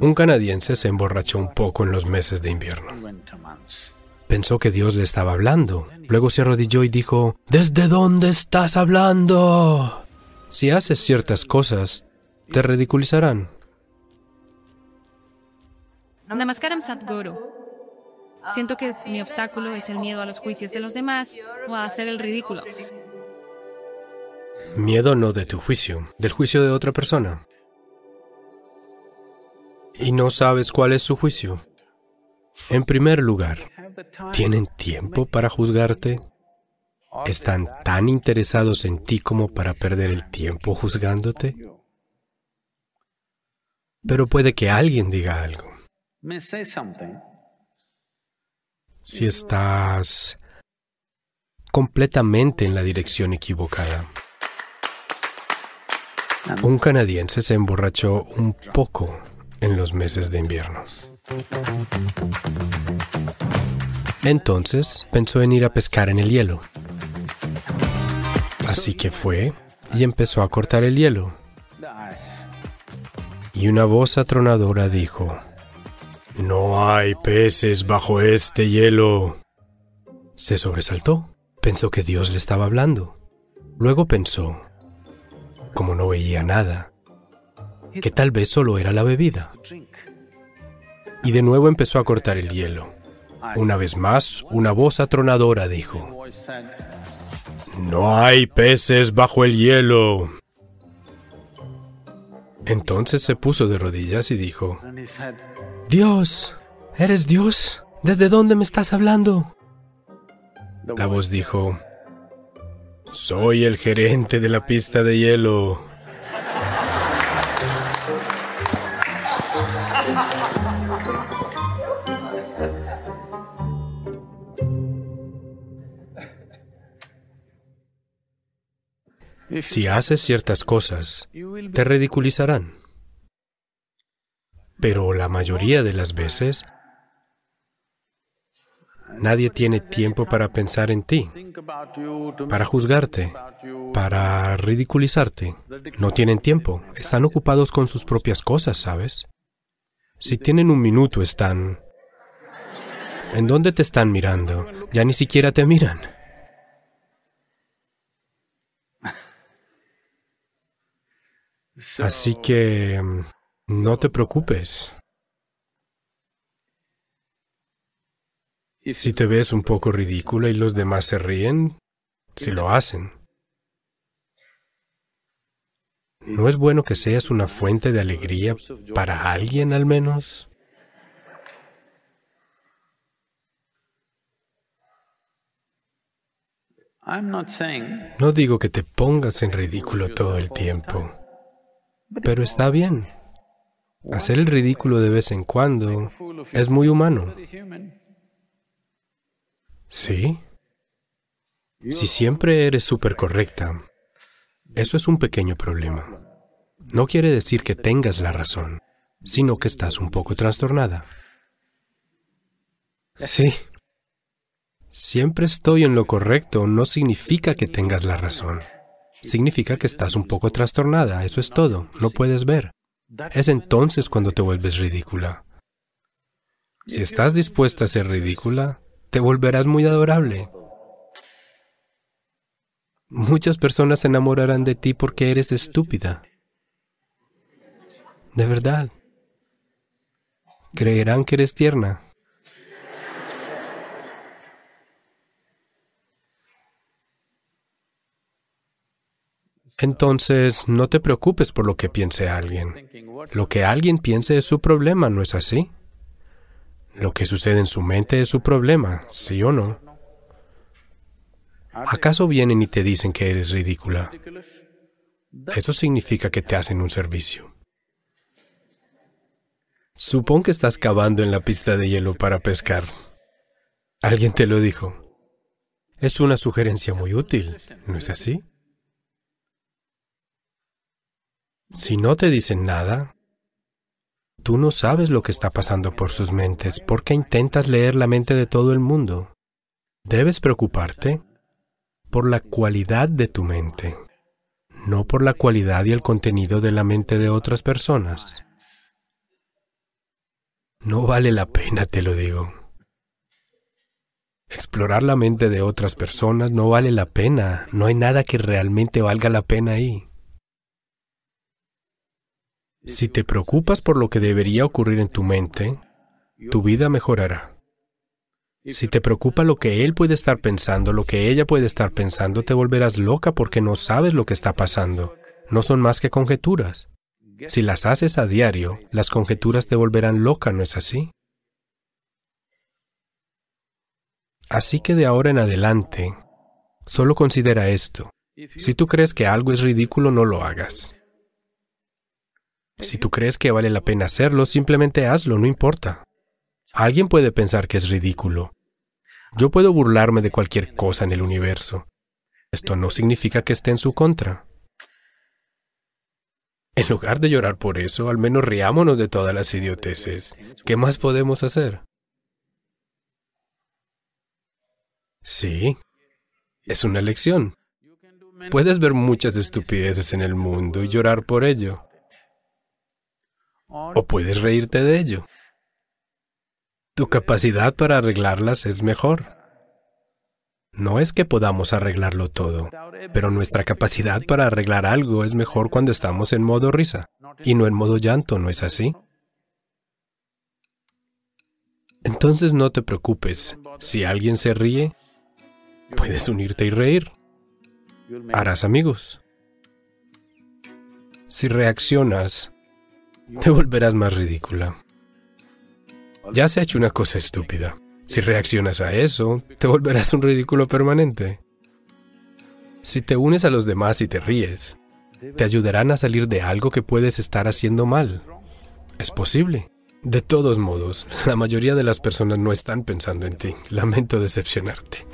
Un canadiense se emborrachó un poco en los meses de invierno. Pensó que Dios le estaba hablando. Luego se arrodilló y dijo, ¿Desde dónde estás hablando? Si haces ciertas cosas, te ridiculizarán. Namaskaram Sadhguru. Siento que mi obstáculo es el miedo a los juicios de los demás o a hacer el ridículo. Miedo no de tu juicio, del juicio de otra persona. Y no sabes cuál es su juicio. En primer lugar, ¿tienen tiempo para juzgarte? ¿Están tan interesados en ti como para perder el tiempo juzgándote? Pero puede que alguien diga algo. Si estás completamente en la dirección equivocada. Un canadiense se emborrachó un poco en los meses de invierno. Entonces pensó en ir a pescar en el hielo. Así que fue y empezó a cortar el hielo. Y una voz atronadora dijo, No hay peces bajo este hielo. Se sobresaltó. Pensó que Dios le estaba hablando. Luego pensó, como no veía nada, que tal vez solo era la bebida. Y de nuevo empezó a cortar el hielo. Una vez más, una voz atronadora dijo, No hay peces bajo el hielo. Entonces se puso de rodillas y dijo, Dios, ¿eres Dios? ¿Desde dónde me estás hablando? La voz dijo, Soy el gerente de la pista de hielo. Si haces ciertas cosas, te ridiculizarán. Pero la mayoría de las veces, nadie tiene tiempo para pensar en ti, para juzgarte, para ridiculizarte. No tienen tiempo, están ocupados con sus propias cosas, ¿sabes? Si tienen un minuto, están... ¿En dónde te están mirando? Ya ni siquiera te miran. Así que mm, no te preocupes. Si te ves un poco ridícula y los demás se ríen, si lo hacen. ¿No es bueno que seas una fuente de alegría para alguien al menos? No digo que te pongas en ridículo todo el tiempo. Pero está bien. Hacer el ridículo de vez en cuando es muy humano. ¿Sí? Si siempre eres súper correcta, eso es un pequeño problema. No quiere decir que tengas la razón, sino que estás un poco trastornada. Sí. Siempre estoy en lo correcto no significa que tengas la razón. Significa que estás un poco trastornada, eso es todo, no puedes ver. Es entonces cuando te vuelves ridícula. Si estás dispuesta a ser ridícula, te volverás muy adorable. Muchas personas se enamorarán de ti porque eres estúpida. De verdad. Creerán que eres tierna. Entonces, no te preocupes por lo que piense alguien. Lo que alguien piense es su problema, ¿no es así? Lo que sucede en su mente es su problema, ¿sí o no? ¿Acaso vienen y te dicen que eres ridícula? Eso significa que te hacen un servicio. Supón que estás cavando en la pista de hielo para pescar. Alguien te lo dijo. Es una sugerencia muy útil, ¿no es así? Si no te dicen nada, tú no sabes lo que está pasando por sus mentes porque intentas leer la mente de todo el mundo. Debes preocuparte por la cualidad de tu mente, no por la cualidad y el contenido de la mente de otras personas. No vale la pena, te lo digo. Explorar la mente de otras personas no vale la pena. No hay nada que realmente valga la pena ahí. Si te preocupas por lo que debería ocurrir en tu mente, tu vida mejorará. Si te preocupa lo que él puede estar pensando, lo que ella puede estar pensando, te volverás loca porque no sabes lo que está pasando. No son más que conjeturas. Si las haces a diario, las conjeturas te volverán loca, ¿no es así? Así que de ahora en adelante, solo considera esto. Si tú crees que algo es ridículo, no lo hagas. Si tú crees que vale la pena hacerlo, simplemente hazlo, no importa. Alguien puede pensar que es ridículo. Yo puedo burlarme de cualquier cosa en el universo. Esto no significa que esté en su contra. En lugar de llorar por eso, al menos riámonos de todas las idioteces. ¿Qué más podemos hacer? Sí, es una lección. Puedes ver muchas estupideces en el mundo y llorar por ello. O puedes reírte de ello. Tu capacidad para arreglarlas es mejor. No es que podamos arreglarlo todo, pero nuestra capacidad para arreglar algo es mejor cuando estamos en modo risa y no en modo llanto, ¿no es así? Entonces no te preocupes. Si alguien se ríe, Puedes unirte y reír. Harás amigos. Si reaccionas, te volverás más ridícula. Ya se ha hecho una cosa estúpida. Si reaccionas a eso, te volverás un ridículo permanente. Si te unes a los demás y te ríes, te ayudarán a salir de algo que puedes estar haciendo mal. Es posible. De todos modos, la mayoría de las personas no están pensando en ti. Lamento decepcionarte.